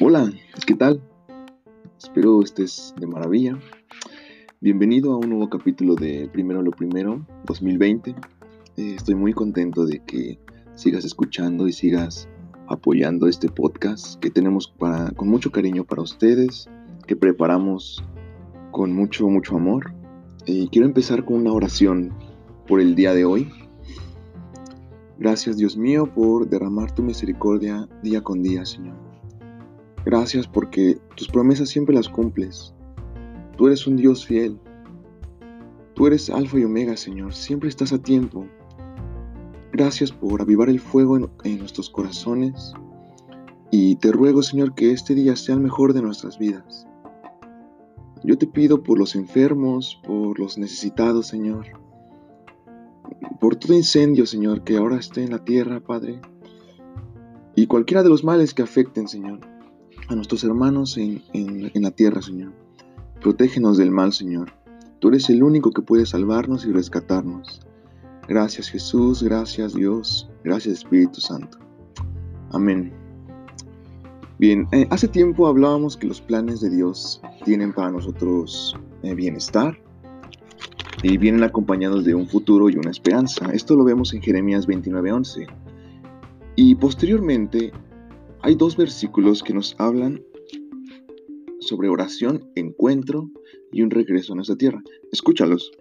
Hola, ¿qué tal? Espero estés de maravilla. Bienvenido a un nuevo capítulo de Primero lo Primero 2020. Eh, estoy muy contento de que sigas escuchando y sigas apoyando este podcast que tenemos para, con mucho cariño para ustedes, que preparamos con mucho, mucho amor. Y quiero empezar con una oración por el día de hoy. Gracias Dios mío por derramar tu misericordia día con día, Señor. Gracias porque tus promesas siempre las cumples. Tú eres un Dios fiel. Tú eres Alfa y Omega, Señor. Siempre estás a tiempo. Gracias por avivar el fuego en, nuestros corazones. Y te ruego, Señor, que este día sea el mejor de nuestras vidas. Yo te pido por los enfermos, por los necesitados, Señor. Por todo incendio, Señor, que ahora esté en la tierra, Padre. Y cualquiera de los males que afecten, Señor a nuestros hermanos en, la tierra, Señor. Protégenos del mal, Señor. Tú eres el único que puede salvarnos y rescatarnos. Gracias Jesús, gracias Dios, gracias Espíritu Santo. Amén. Bien, eh, hace tiempo hablábamos que los planes de Dios tienen para nosotros eh, bienestar y vienen acompañados de un futuro y una esperanza. Esto lo vemos en Jeremías 29:11. Y posteriormente hay dos versículos que nos hablan sobre oración, encuentro y un regreso a nuestra tierra. Escúchalos.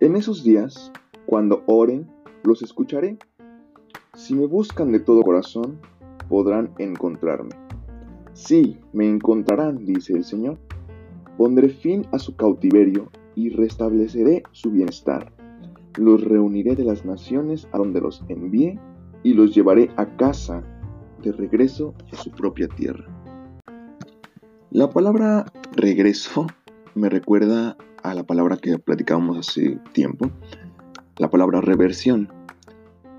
En esos días, cuando oren, los escucharé. Si me buscan de todo corazón, podrán encontrarme. Sí, me encontrarán, dice el Señor. Pondré fin a su cautiverio y restableceré su bienestar. Los reuniré de las naciones a donde los envié y los llevaré a casa de regreso a su propia tierra. La palabra regreso me recuerda a la palabra que platicábamos hace tiempo, la palabra reversión.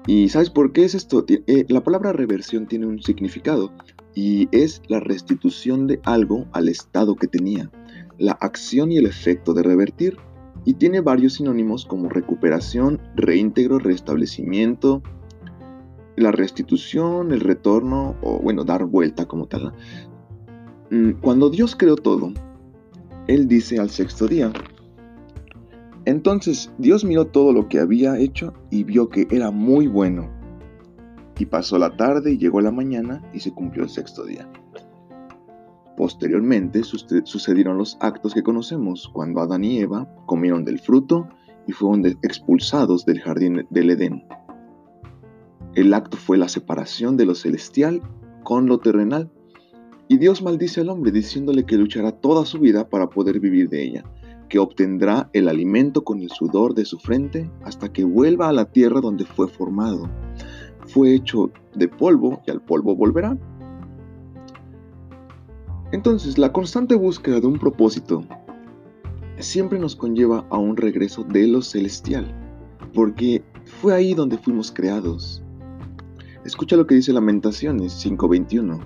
¿Y sabes por qué es esto? Eh, la palabra reversión tiene un significado y es la restitución de algo al estado que tenía, la acción y el efecto de revertir. Y tiene varios sinónimos como recuperación, reintegro, restablecimiento, la restitución, el retorno, o bueno, dar vuelta como tal. Mm, cuando Dios creó todo, Él dice al sexto día, entonces Dios miró todo lo que había hecho y vio que era muy bueno. Y pasó la tarde y llegó la mañana y se cumplió el sexto día. Posteriormente sucedieron los actos que conocemos, cuando Adán y Eva comieron del fruto y fueron expulsados del jardín del Edén. El acto fue la separación de lo celestial con lo terrenal. Y Dios maldice al hombre diciéndole que luchará toda su vida para poder vivir de ella, que obtendrá el alimento con el sudor de su frente hasta que vuelva a la tierra donde fue formado. Fue hecho de polvo y al polvo volverá. Entonces, la constante búsqueda de un propósito siempre nos conlleva a un regreso de lo celestial, porque fue ahí donde fuimos creados. Escucha lo que dice Lamentaciones 5:21.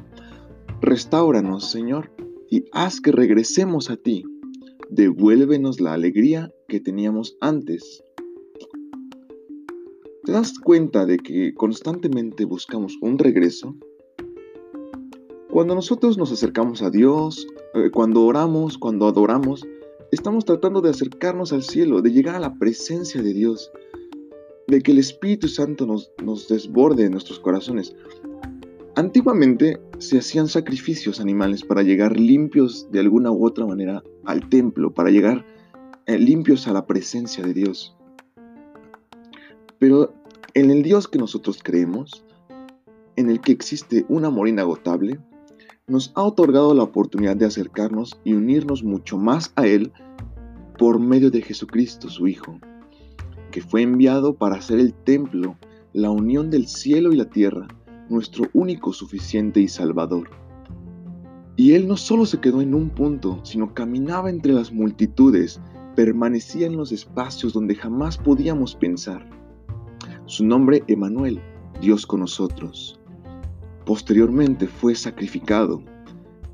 Restáuranos, Señor, y haz que regresemos a ti. Devuélvenos la alegría que teníamos antes. ¿Te das cuenta de que constantemente buscamos un regreso? Cuando nosotros nos acercamos a Dios, eh, cuando oramos, cuando adoramos, estamos tratando de acercarnos al cielo, de llegar a la presencia de Dios, de que el Espíritu Santo nos, desborde en nuestros corazones. Antiguamente se hacían sacrificios animales para llegar limpios de alguna u otra manera al templo, para llegar eh, limpios a la presencia de Dios. Pero en el Dios que nosotros creemos, en el que existe un amor inagotable, nos ha otorgado la oportunidad de acercarnos y unirnos mucho más a Él por medio de Jesucristo, su Hijo que fue enviado para hacer el templo, la unión del cielo y la tierra, nuestro único suficiente y salvador. Y él no solo se quedó en un punto, sino caminaba entre las multitudes, permanecía en los espacios donde jamás podíamos pensar. Su nombre Emanuel, Dios con nosotros. Posteriormente fue sacrificado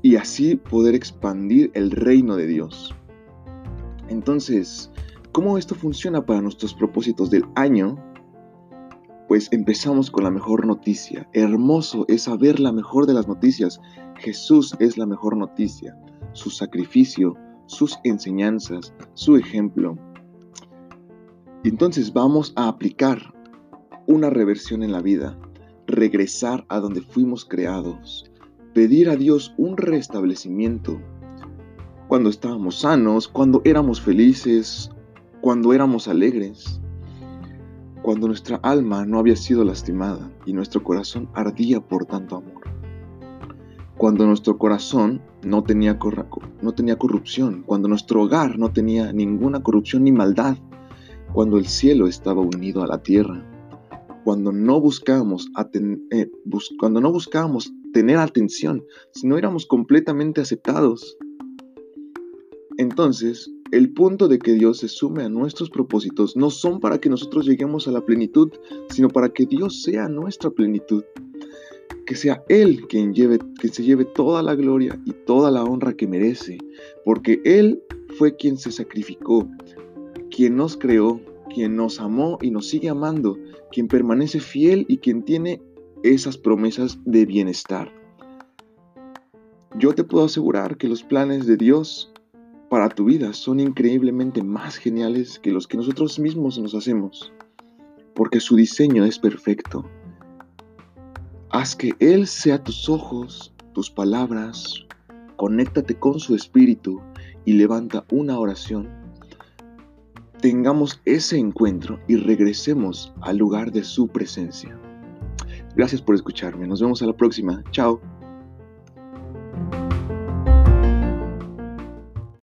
y así poder expandir el reino de Dios. Entonces, cómo esto funciona para nuestros propósitos del año, pues empezamos con la mejor noticia. Hermoso es saber la mejor de las noticias. Jesús es la mejor noticia. Su sacrificio, sus enseñanzas, su ejemplo. Entonces vamos a aplicar una reversión en la vida, regresar a donde fuimos creados, pedir a Dios un restablecimiento. Cuando estábamos sanos, cuando éramos felices, cuando éramos alegres, cuando nuestra alma no había sido lastimada y nuestro corazón ardía por tanto amor. Cuando nuestro corazón no tenía, no tenía corrupción, cuando nuestro hogar no tenía ninguna corrupción ni maldad, cuando el cielo estaba unido a la tierra, cuando no buscábamos, eh, cuando no buscábamos tener atención, sino éramos completamente aceptados. Entonces, el punto de que Dios se sume a nuestros propósitos no son para que nosotros lleguemos a la plenitud, sino para que Dios sea nuestra plenitud. Que sea Él quien, lleve, quien se lleve toda la gloria y toda la honra que merece, porque Él fue quien se sacrificó, quien nos creó, quien nos amó y nos sigue amando, quien permanece fiel y quien tiene esas promesas de bienestar. Yo te puedo asegurar que los planes de Dios para tu vida son increíblemente más geniales que los que nosotros mismos nos hacemos, porque su diseño es perfecto. Haz que Él sea tus ojos, tus palabras, conéctate con su espíritu y levanta una oración. Tengamos ese encuentro y regresemos al lugar de su presencia. Gracias por escucharme. Nos vemos a la próxima. Chao.